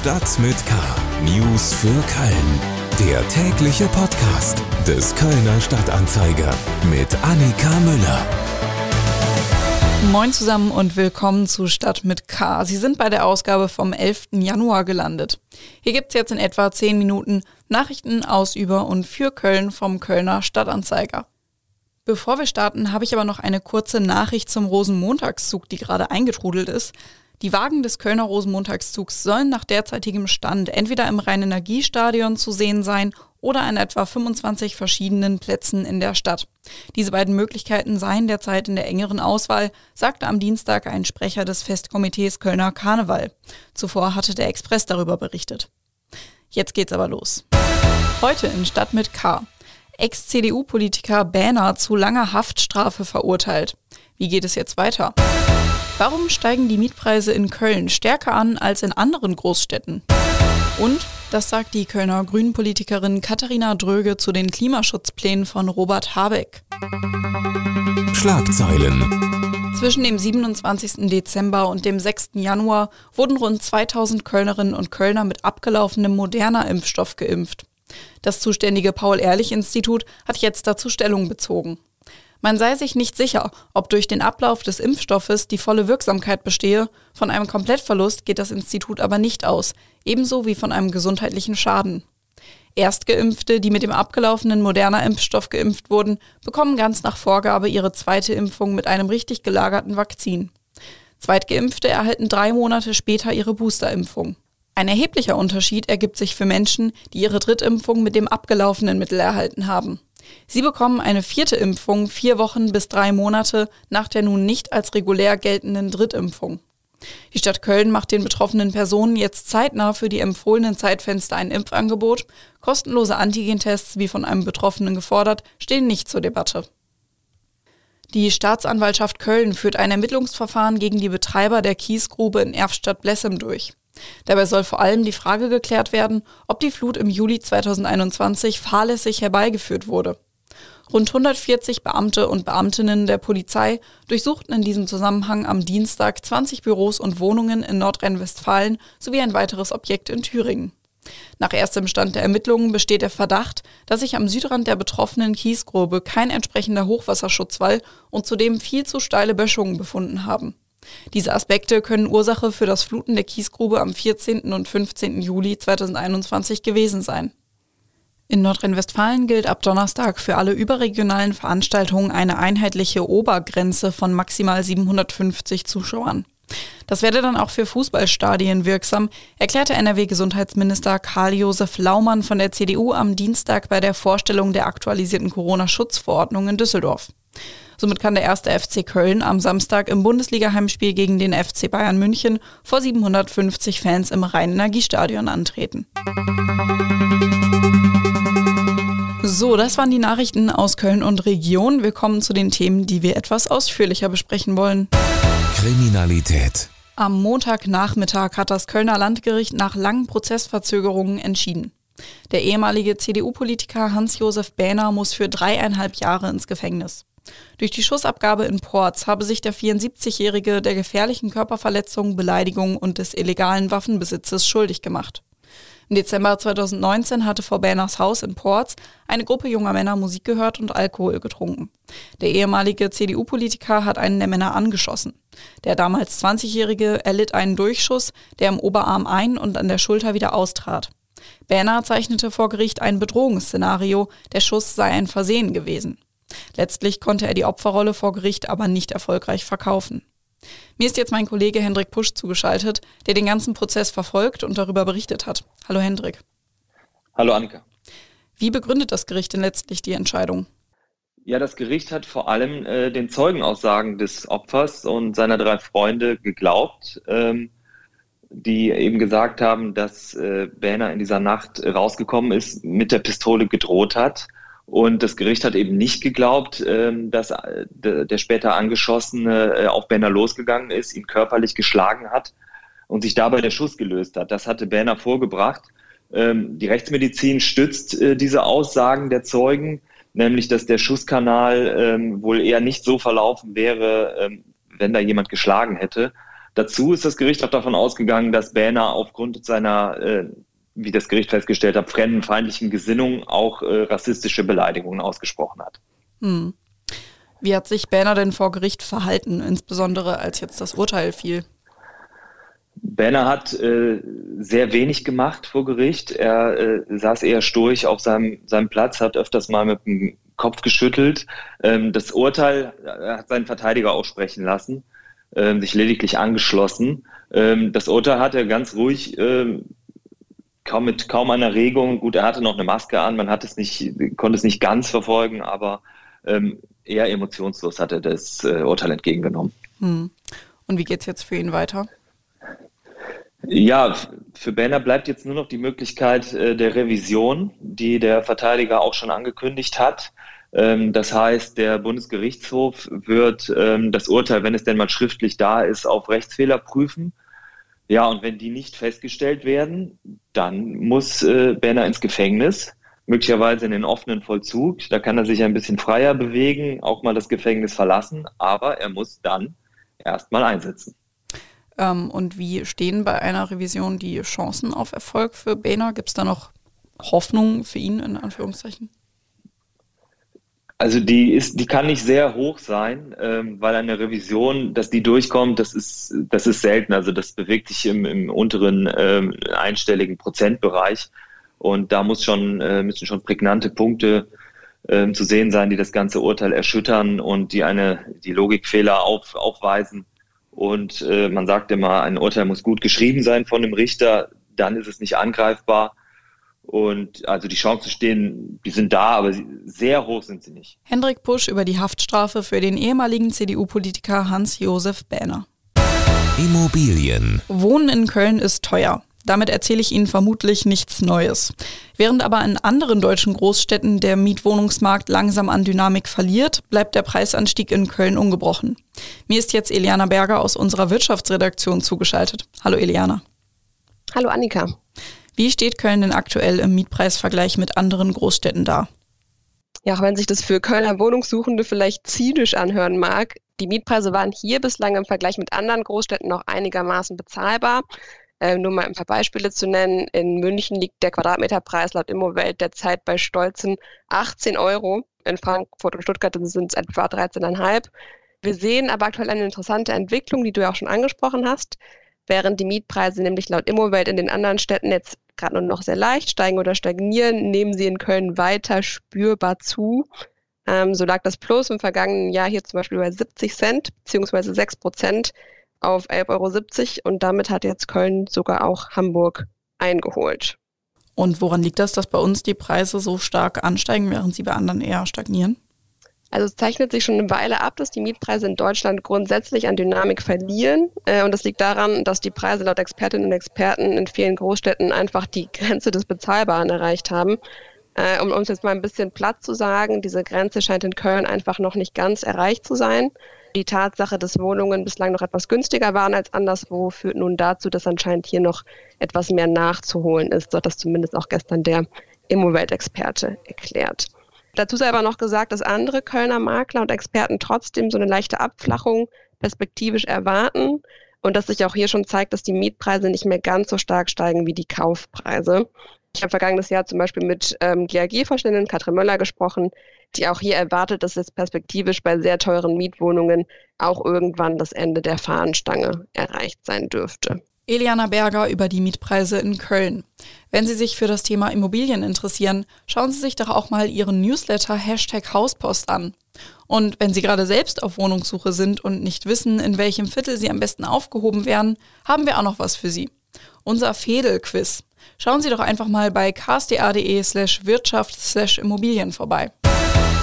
Stadt mit K. News für Köln. Der tägliche Podcast des Kölner Stadtanzeiger mit Annika Müller. Moin zusammen und willkommen zu Stadt mit K. Sie sind bei der Ausgabe vom 11. Januar gelandet. Hier gibt es jetzt in etwa 10 Minuten Nachrichten aus, über und für Köln vom Kölner Stadtanzeiger. Bevor wir starten, habe ich aber noch eine kurze Nachricht zum Rosenmontagszug, die gerade eingetrudelt ist. Die Wagen des Kölner Rosenmontagszugs sollen nach derzeitigem Stand entweder im Rhein-Energiestadion zu sehen sein oder an etwa 25 verschiedenen Plätzen in der Stadt. Diese beiden Möglichkeiten seien derzeit in der engeren Auswahl, sagte am Dienstag ein Sprecher des Festkomitees Kölner Karneval. Zuvor hatte der Express darüber berichtet. Jetzt geht's aber los. Heute in Stadt mit K. Ex-CDU-Politiker Bähner zu langer Haftstrafe verurteilt. Wie geht es jetzt weiter? Warum steigen die Mietpreise in Köln stärker an als in anderen Großstädten? Und, das sagt die Kölner Grünenpolitikerin Katharina Dröge zu den Klimaschutzplänen von Robert Habeck. Schlagzeilen. Zwischen dem 27. Dezember und dem 6. Januar wurden rund 2000 Kölnerinnen und Kölner mit abgelaufenem moderner Impfstoff geimpft. Das zuständige Paul-Ehrlich-Institut hat jetzt dazu Stellung bezogen. Man sei sich nicht sicher, ob durch den Ablauf des Impfstoffes die volle Wirksamkeit bestehe. Von einem Komplettverlust geht das Institut aber nicht aus, ebenso wie von einem gesundheitlichen Schaden. Erstgeimpfte, die mit dem abgelaufenen moderner Impfstoff geimpft wurden, bekommen ganz nach Vorgabe ihre zweite Impfung mit einem richtig gelagerten Vakzin. Zweitgeimpfte erhalten drei Monate später ihre Boosterimpfung. Ein erheblicher Unterschied ergibt sich für Menschen, die ihre Drittimpfung mit dem abgelaufenen Mittel erhalten haben. Sie bekommen eine vierte Impfung vier Wochen bis drei Monate nach der nun nicht als regulär geltenden Drittimpfung. Die Stadt Köln macht den betroffenen Personen jetzt zeitnah für die empfohlenen Zeitfenster ein Impfangebot. Kostenlose Antigentests, wie von einem Betroffenen gefordert, stehen nicht zur Debatte. Die Staatsanwaltschaft Köln führt ein Ermittlungsverfahren gegen die Betreiber der Kiesgrube in Erfstadt-Blessem durch. Dabei soll vor allem die Frage geklärt werden, ob die Flut im Juli 2021 fahrlässig herbeigeführt wurde. Rund 140 Beamte und Beamtinnen der Polizei durchsuchten in diesem Zusammenhang am Dienstag 20 Büros und Wohnungen in Nordrhein-Westfalen sowie ein weiteres Objekt in Thüringen. Nach erstem Stand der Ermittlungen besteht der Verdacht, dass sich am Südrand der betroffenen Kiesgrube kein entsprechender Hochwasserschutzwall und zudem viel zu steile Böschungen befunden haben. Diese Aspekte können Ursache für das Fluten der Kiesgrube am 14. und 15. Juli 2021 gewesen sein. In Nordrhein-Westfalen gilt ab Donnerstag für alle überregionalen Veranstaltungen eine einheitliche Obergrenze von maximal 750 Zuschauern. Das werde dann auch für Fußballstadien wirksam, erklärte NRW-Gesundheitsminister Karl-Josef Laumann von der CDU am Dienstag bei der Vorstellung der aktualisierten Corona-Schutzverordnung in Düsseldorf. Somit kann der erste FC Köln am Samstag im Bundesliga-Heimspiel gegen den FC Bayern München vor 750 Fans im Rhein-Energiestadion antreten. So, das waren die Nachrichten aus Köln und Region. Wir kommen zu den Themen, die wir etwas ausführlicher besprechen wollen. Kriminalität. Am Montagnachmittag hat das Kölner Landgericht nach langen Prozessverzögerungen entschieden. Der ehemalige CDU-Politiker Hans-Josef Bähner muss für dreieinhalb Jahre ins Gefängnis. Durch die Schussabgabe in Ports habe sich der 74-Jährige der gefährlichen Körperverletzung, Beleidigung und des illegalen Waffenbesitzes schuldig gemacht. Im Dezember 2019 hatte vor Berners Haus in Ports eine Gruppe junger Männer Musik gehört und Alkohol getrunken. Der ehemalige CDU-Politiker hat einen der Männer angeschossen. Der damals 20-Jährige erlitt einen Durchschuss, der im Oberarm ein- und an der Schulter wieder austrat. Berner zeichnete vor Gericht ein Bedrohungsszenario, der Schuss sei ein Versehen gewesen. Letztlich konnte er die Opferrolle vor Gericht aber nicht erfolgreich verkaufen. Mir ist jetzt mein Kollege Hendrik Pusch zugeschaltet, der den ganzen Prozess verfolgt und darüber berichtet hat. Hallo Hendrik. Hallo Annika. Wie begründet das Gericht denn letztlich die Entscheidung? Ja, das Gericht hat vor allem äh, den Zeugenaussagen des Opfers und seiner drei Freunde geglaubt, ähm, die eben gesagt haben, dass äh, Berner in dieser Nacht rausgekommen ist, mit der Pistole gedroht hat und das Gericht hat eben nicht geglaubt, ähm, dass äh, der später Angeschossene äh, auf Benner losgegangen ist, ihn körperlich geschlagen hat und sich dabei der Schuss gelöst hat. Das hatte Benner vorgebracht. Ähm, die Rechtsmedizin stützt äh, diese Aussagen der Zeugen, nämlich dass der Schusskanal ähm, wohl eher nicht so verlaufen wäre, wenn da jemand geschlagen hätte. Dazu ist das Gericht auch davon ausgegangen, dass Bähner aufgrund seiner, wie das Gericht festgestellt hat, fremdenfeindlichen Gesinnung auch äh, rassistische Beleidigungen ausgesprochen hat. Hm. Wie hat sich Bähner denn vor Gericht verhalten, insbesondere als jetzt das Urteil fiel? Benner hat äh, sehr wenig gemacht vor Gericht. Er äh, saß eher sturch auf seinem, seinem Platz, hat öfters mal mit dem Kopf geschüttelt. Ähm, das Urteil er hat seinen Verteidiger aussprechen lassen, ähm, sich lediglich angeschlossen. Ähm, das Urteil hat er ganz ruhig, ähm, kaum mit kaum einer Regung. Gut, er hatte noch eine Maske an, man hat es nicht, konnte es nicht ganz verfolgen, aber ähm, eher emotionslos hat er das äh, Urteil entgegengenommen. Hm. Und wie geht es jetzt für ihn weiter? Ja, für Banner bleibt jetzt nur noch die Möglichkeit äh, der Revision, die der Verteidiger auch schon angekündigt hat. Ähm, das heißt, der Bundesgerichtshof wird ähm, das Urteil, wenn es denn mal schriftlich da ist, auf Rechtsfehler prüfen. Ja, und wenn die nicht festgestellt werden, dann muss äh, Banner ins Gefängnis, möglicherweise in den offenen Vollzug. Da kann er sich ein bisschen freier bewegen, auch mal das Gefängnis verlassen, aber er muss dann erstmal einsetzen. Ähm, und wie stehen bei einer Revision die Chancen auf Erfolg für Boehner? Gibt es da noch Hoffnung für ihn in Anführungszeichen? Also die ist, die kann nicht sehr hoch sein, ähm, weil eine Revision, dass die durchkommt, das ist, das ist selten. Also das bewegt sich im, im unteren ähm, einstelligen Prozentbereich. Und da muss schon, äh, müssen schon prägnante Punkte ähm, zu sehen sein, die das ganze Urteil erschüttern und die eine, die Logikfehler auf, aufweisen. Und äh, man sagt immer, ein Urteil muss gut geschrieben sein von dem Richter, dann ist es nicht angreifbar. Und also die Chancen stehen, die sind da, aber sehr hoch sind sie nicht. Hendrik Pusch über die Haftstrafe für den ehemaligen CDU-Politiker Hans-Josef Bähner. Immobilien. Wohnen in Köln ist teuer. Damit erzähle ich Ihnen vermutlich nichts Neues. Während aber in anderen deutschen Großstädten der Mietwohnungsmarkt langsam an Dynamik verliert, bleibt der Preisanstieg in Köln ungebrochen. Mir ist jetzt Eliana Berger aus unserer Wirtschaftsredaktion zugeschaltet. Hallo Eliana. Hallo Annika. Wie steht Köln denn aktuell im Mietpreisvergleich mit anderen Großstädten da? Ja, auch wenn sich das für Kölner Wohnungssuchende vielleicht zynisch anhören mag, die Mietpreise waren hier bislang im Vergleich mit anderen Großstädten noch einigermaßen bezahlbar. Äh, nur mal ein paar Beispiele zu nennen. In München liegt der Quadratmeterpreis laut Immowelt derzeit bei stolzen 18 Euro. In Frankfurt und Stuttgart sind es etwa 13,5. Wir sehen aber aktuell eine interessante Entwicklung, die du ja auch schon angesprochen hast. Während die Mietpreise nämlich laut Immowelt in den anderen Städten jetzt gerade nur noch sehr leicht steigen oder stagnieren, nehmen sie in Köln weiter spürbar zu. Ähm, so lag das Plus im vergangenen Jahr hier zum Beispiel bei 70 Cent bzw. 6 Prozent auf 11,70 Euro und damit hat jetzt Köln sogar auch Hamburg eingeholt. Und woran liegt das, dass bei uns die Preise so stark ansteigen, während sie bei anderen eher stagnieren? Also es zeichnet sich schon eine Weile ab, dass die Mietpreise in Deutschland grundsätzlich an Dynamik verlieren. Äh, und das liegt daran, dass die Preise laut Expertinnen und Experten in vielen Großstädten einfach die Grenze des Bezahlbaren erreicht haben. Äh, um uns jetzt mal ein bisschen platt zu sagen, diese Grenze scheint in Köln einfach noch nicht ganz erreicht zu sein. Die Tatsache, dass Wohnungen bislang noch etwas günstiger waren als anderswo, führt nun dazu, dass anscheinend hier noch etwas mehr nachzuholen ist. So hat das zumindest auch gestern der Immowelt-Experte erklärt. Dazu sei aber noch gesagt, dass andere Kölner Makler und Experten trotzdem so eine leichte Abflachung perspektivisch erwarten und dass sich auch hier schon zeigt, dass die Mietpreise nicht mehr ganz so stark steigen wie die Kaufpreise. Ich habe vergangenes Jahr zum Beispiel mit ähm, GAG-Vorständin Katrin Möller gesprochen, die auch hier erwartet, dass jetzt perspektivisch bei sehr teuren Mietwohnungen auch irgendwann das Ende der Fahnenstange erreicht sein dürfte. Eliana Berger über die Mietpreise in Köln. Wenn Sie sich für das Thema Immobilien interessieren, schauen Sie sich doch auch mal Ihren Newsletter Hashtag Hauspost an. Und wenn Sie gerade selbst auf Wohnungssuche sind und nicht wissen, in welchem Viertel Sie am besten aufgehoben werden, haben wir auch noch was für Sie. Unser Fedel-Quiz. Schauen Sie doch einfach mal bei ksta.de slash Wirtschaft slash Immobilien vorbei.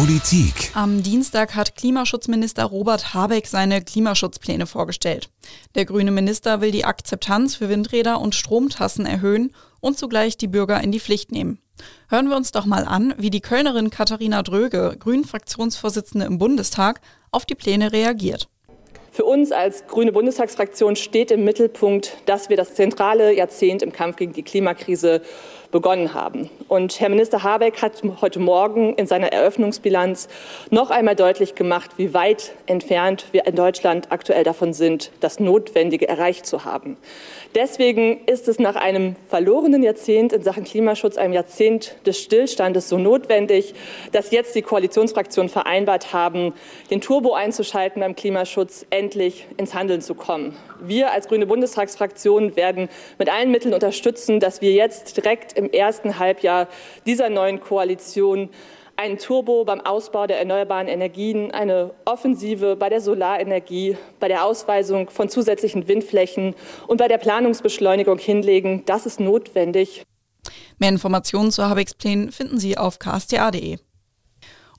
Politik. Am Dienstag hat Klimaschutzminister Robert Habeck seine Klimaschutzpläne vorgestellt. Der grüne Minister will die Akzeptanz für Windräder und Stromtassen erhöhen und zugleich die Bürger in die Pflicht nehmen. Hören wir uns doch mal an, wie die Kölnerin Katharina Dröge, Grünen-Fraktionsvorsitzende im Bundestag, auf die Pläne reagiert. Für uns als grüne Bundestagsfraktion steht im Mittelpunkt, dass wir das zentrale Jahrzehnt im Kampf gegen die Klimakrise begonnen haben. Und Herr Minister Habeck hat heute Morgen in seiner Eröffnungsbilanz noch einmal deutlich gemacht, wie weit entfernt wir in Deutschland aktuell davon sind, das Notwendige erreicht zu haben. Deswegen ist es nach einem verlorenen Jahrzehnt in Sachen Klimaschutz, einem Jahrzehnt des Stillstandes, so notwendig, dass jetzt die Koalitionsfraktionen vereinbart haben, den Turbo einzuschalten beim Klimaschutz, endlich ins Handeln zu kommen. Wir als Grüne Bundestagsfraktion werden mit allen Mitteln unterstützen, dass wir jetzt direkt im ersten Halbjahr dieser neuen Koalition einen Turbo beim Ausbau der erneuerbaren Energien, eine Offensive bei der Solarenergie, bei der Ausweisung von zusätzlichen Windflächen und bei der Planungsbeschleunigung hinlegen. Das ist notwendig. Mehr Informationen zu Habecks Plänen finden Sie auf ksta.de.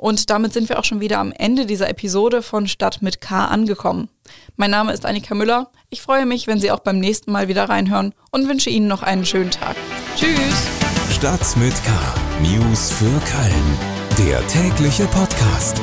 Und damit sind wir auch schon wieder am Ende dieser Episode von Stadt mit K angekommen. Mein Name ist Annika Müller. Ich freue mich, wenn Sie auch beim nächsten Mal wieder reinhören und wünsche Ihnen noch einen schönen Tag. Tschüss. Stadt mit K. News für Köln. Der tägliche Podcast.